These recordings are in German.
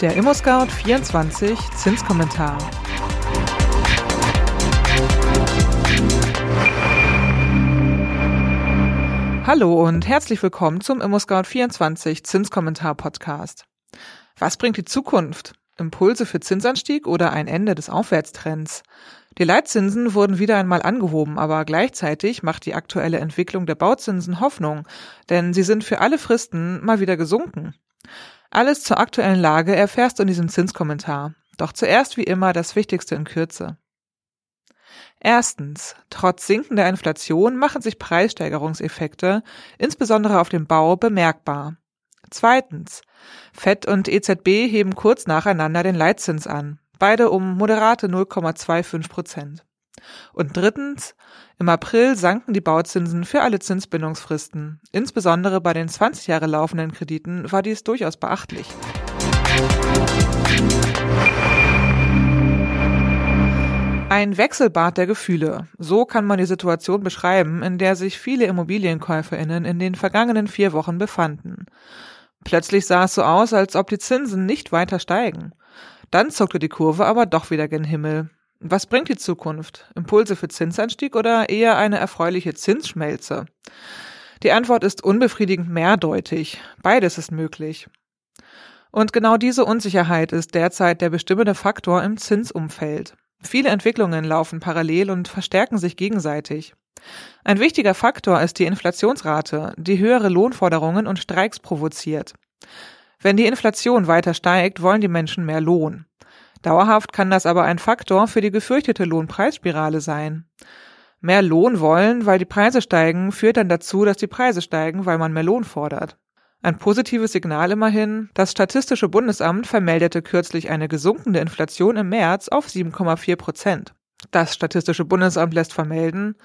Der ImmoScout24 Zinskommentar. Hallo und herzlich willkommen zum ImmoScout24 Zinskommentar Podcast. Was bringt die Zukunft? Impulse für Zinsanstieg oder ein Ende des Aufwärtstrends? Die Leitzinsen wurden wieder einmal angehoben, aber gleichzeitig macht die aktuelle Entwicklung der Bauzinsen Hoffnung, denn sie sind für alle Fristen mal wieder gesunken. Alles zur aktuellen Lage erfährst du in diesem Zinskommentar. Doch zuerst wie immer das Wichtigste in Kürze. Erstens. Trotz sinkender Inflation machen sich Preissteigerungseffekte, insbesondere auf dem Bau, bemerkbar. Zweitens. FED und EZB heben kurz nacheinander den Leitzins an, beide um moderate 0,25 Prozent. Und drittens, im April sanken die Bauzinsen für alle Zinsbindungsfristen. Insbesondere bei den 20 Jahre laufenden Krediten war dies durchaus beachtlich. Ein Wechselbad der Gefühle. So kann man die Situation beschreiben, in der sich viele Immobilienkäuferinnen in den vergangenen vier Wochen befanden. Plötzlich sah es so aus, als ob die Zinsen nicht weiter steigen. Dann zuckte die Kurve aber doch wieder gen Himmel. Was bringt die Zukunft? Impulse für Zinsanstieg oder eher eine erfreuliche Zinsschmelze? Die Antwort ist unbefriedigend mehrdeutig. Beides ist möglich. Und genau diese Unsicherheit ist derzeit der bestimmende Faktor im Zinsumfeld. Viele Entwicklungen laufen parallel und verstärken sich gegenseitig. Ein wichtiger Faktor ist die Inflationsrate, die höhere Lohnforderungen und Streiks provoziert. Wenn die Inflation weiter steigt, wollen die Menschen mehr Lohn. Dauerhaft kann das aber ein Faktor für die gefürchtete Lohnpreisspirale sein. Mehr Lohn wollen, weil die Preise steigen, führt dann dazu, dass die Preise steigen, weil man mehr Lohn fordert. Ein positives Signal immerhin, das Statistische Bundesamt vermeldete kürzlich eine gesunkene Inflation im März auf 7,4 Prozent. Das Statistische Bundesamt lässt vermelden,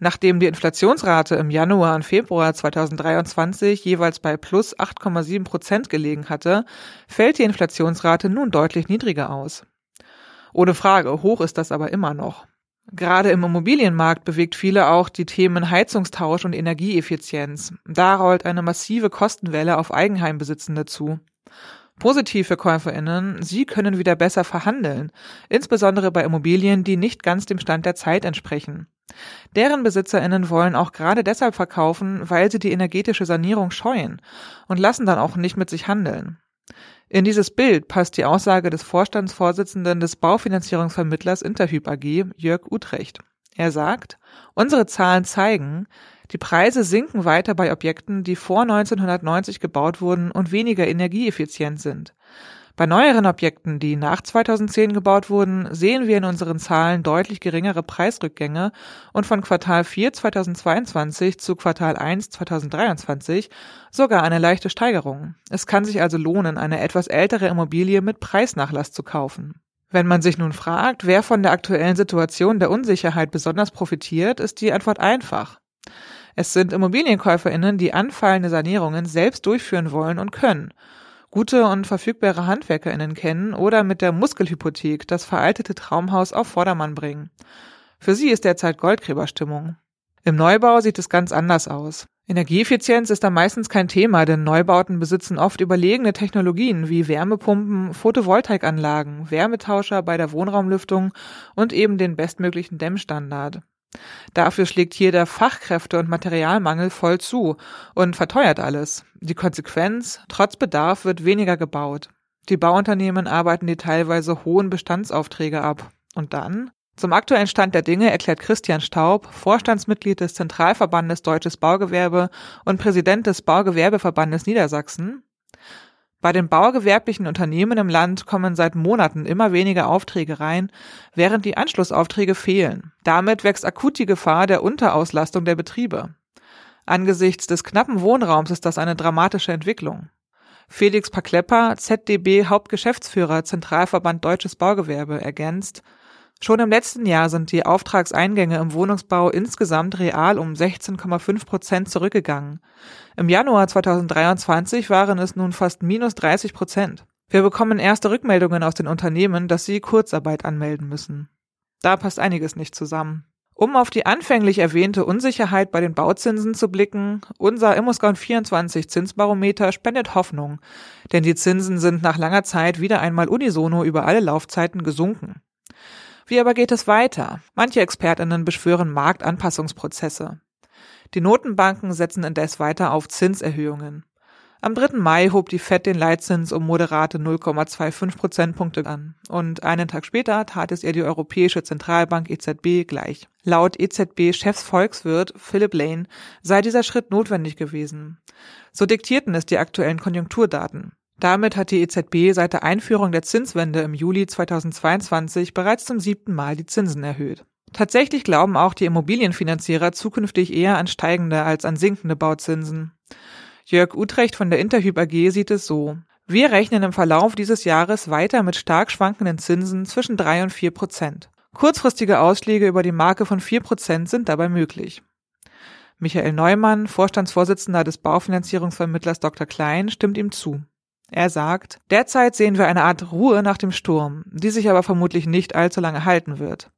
Nachdem die Inflationsrate im Januar und Februar 2023 jeweils bei plus 8,7 Prozent gelegen hatte, fällt die Inflationsrate nun deutlich niedriger aus. Ohne Frage, hoch ist das aber immer noch. Gerade im Immobilienmarkt bewegt viele auch die Themen Heizungstausch und Energieeffizienz. Da rollt eine massive Kostenwelle auf Eigenheimbesitzende zu. Positiv für KäuferInnen, sie können wieder besser verhandeln, insbesondere bei Immobilien, die nicht ganz dem Stand der Zeit entsprechen. Deren BesitzerInnen wollen auch gerade deshalb verkaufen, weil sie die energetische Sanierung scheuen und lassen dann auch nicht mit sich handeln. In dieses Bild passt die Aussage des Vorstandsvorsitzenden des Baufinanzierungsvermittlers Interhyp AG, Jörg Utrecht. Er sagt, unsere Zahlen zeigen, die Preise sinken weiter bei Objekten, die vor 1990 gebaut wurden und weniger energieeffizient sind. Bei neueren Objekten, die nach 2010 gebaut wurden, sehen wir in unseren Zahlen deutlich geringere Preisrückgänge und von Quartal 4 2022 zu Quartal 1 2023 sogar eine leichte Steigerung. Es kann sich also lohnen, eine etwas ältere Immobilie mit Preisnachlass zu kaufen. Wenn man sich nun fragt, wer von der aktuellen Situation der Unsicherheit besonders profitiert, ist die Antwort einfach. Es sind Immobilienkäuferinnen, die anfallende Sanierungen selbst durchführen wollen und können, gute und verfügbare Handwerkerinnen kennen oder mit der Muskelhypothek das veraltete Traumhaus auf Vordermann bringen. Für sie ist derzeit Goldgräberstimmung. Im Neubau sieht es ganz anders aus. Energieeffizienz ist da meistens kein Thema, denn Neubauten besitzen oft überlegene Technologien wie Wärmepumpen, Photovoltaikanlagen, Wärmetauscher bei der Wohnraumlüftung und eben den bestmöglichen Dämmstandard. Dafür schlägt hier der Fachkräfte- und Materialmangel voll zu und verteuert alles. Die Konsequenz, trotz Bedarf wird weniger gebaut. Die Bauunternehmen arbeiten die teilweise hohen Bestandsaufträge ab. Und dann? Zum aktuellen Stand der Dinge erklärt Christian Staub, Vorstandsmitglied des Zentralverbandes Deutsches Baugewerbe und Präsident des Baugewerbeverbandes Niedersachsen, bei den baugewerblichen Unternehmen im Land kommen seit Monaten immer weniger Aufträge rein, während die Anschlussaufträge fehlen. Damit wächst akut die Gefahr der Unterauslastung der Betriebe. Angesichts des knappen Wohnraums ist das eine dramatische Entwicklung. Felix Paklepper, ZDB Hauptgeschäftsführer Zentralverband Deutsches Baugewerbe, ergänzt, Schon im letzten Jahr sind die Auftragseingänge im Wohnungsbau insgesamt real um 16,5 Prozent zurückgegangen. Im Januar 2023 waren es nun fast minus 30 Prozent. Wir bekommen erste Rückmeldungen aus den Unternehmen, dass sie Kurzarbeit anmelden müssen. Da passt einiges nicht zusammen. Um auf die anfänglich erwähnte Unsicherheit bei den Bauzinsen zu blicken, unser ImmoScout24 Zinsbarometer spendet Hoffnung, denn die Zinsen sind nach langer Zeit wieder einmal unisono über alle Laufzeiten gesunken. Wie aber geht es weiter? Manche Expertinnen beschwören Marktanpassungsprozesse. Die Notenbanken setzen indes weiter auf Zinserhöhungen. Am 3. Mai hob die Fed den Leitzins um moderate 0,25 Prozentpunkte an und einen Tag später tat es ihr die Europäische Zentralbank EZB gleich. Laut EZB-Chefsvolkswirt Philip Lane sei dieser Schritt notwendig gewesen. So diktierten es die aktuellen Konjunkturdaten. Damit hat die EZB seit der Einführung der Zinswende im Juli 2022 bereits zum siebten Mal die Zinsen erhöht. Tatsächlich glauben auch die Immobilienfinanzierer zukünftig eher an steigende als an sinkende Bauzinsen. Jörg Utrecht von der Interhyp AG sieht es so. Wir rechnen im Verlauf dieses Jahres weiter mit stark schwankenden Zinsen zwischen drei und vier Prozent. Kurzfristige Ausschläge über die Marke von vier Prozent sind dabei möglich. Michael Neumann, Vorstandsvorsitzender des Baufinanzierungsvermittlers Dr. Klein, stimmt ihm zu. Er sagt, derzeit sehen wir eine Art Ruhe nach dem Sturm, die sich aber vermutlich nicht allzu lange halten wird.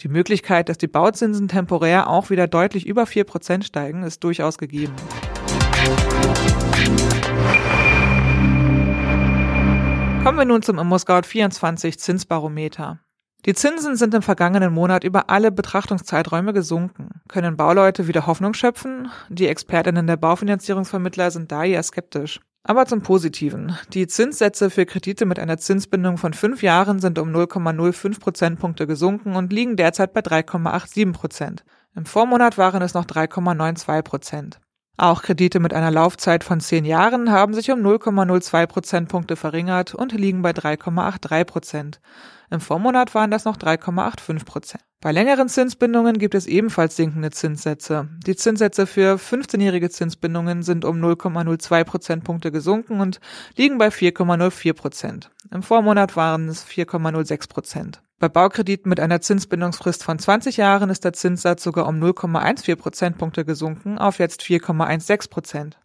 Die Möglichkeit, dass die Bauzinsen temporär auch wieder deutlich über vier Prozent steigen, ist durchaus gegeben. Kommen wir nun zum ImmoScout 24 Zinsbarometer. Die Zinsen sind im vergangenen Monat über alle Betrachtungszeiträume gesunken. Können Bauleute wieder Hoffnung schöpfen? Die Expertinnen der Baufinanzierungsvermittler sind da eher skeptisch. Aber zum Positiven. Die Zinssätze für Kredite mit einer Zinsbindung von fünf Jahren sind um 0,05 Prozentpunkte gesunken und liegen derzeit bei 3,87 Prozent. Im Vormonat waren es noch 3,92 Prozent. Auch Kredite mit einer Laufzeit von zehn Jahren haben sich um 0,02 Prozentpunkte verringert und liegen bei 3,83 Prozent. Im Vormonat waren das noch 3,85 Prozent. Bei längeren Zinsbindungen gibt es ebenfalls sinkende Zinssätze. Die Zinssätze für 15-jährige Zinsbindungen sind um 0,02 Prozentpunkte gesunken und liegen bei 4,04 Prozent. Im Vormonat waren es 4,06 Prozent. Bei Baukrediten mit einer Zinsbindungsfrist von 20 Jahren ist der Zinssatz sogar um 0,14 Prozentpunkte gesunken auf jetzt 4,16 Prozent.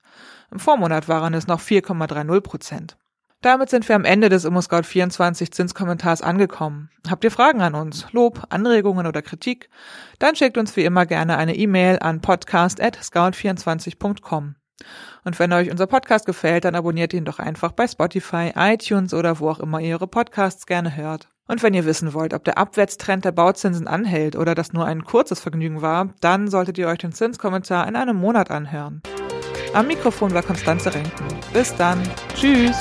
Im Vormonat waren es noch 4,30 Prozent. Damit sind wir am Ende des ImmoScout24 Zinskommentars angekommen. Habt ihr Fragen an uns, Lob, Anregungen oder Kritik? Dann schickt uns wie immer gerne eine E-Mail an podcast@scout24.com. Und wenn euch unser Podcast gefällt, dann abonniert ihn doch einfach bei Spotify, iTunes oder wo auch immer ihr ihre Podcasts gerne hört. Und wenn ihr wissen wollt, ob der Abwärtstrend der Bauzinsen anhält oder das nur ein kurzes Vergnügen war, dann solltet ihr euch den Zinskommentar in einem Monat anhören. Am Mikrofon war Konstanze Renken. Bis dann. Tschüss.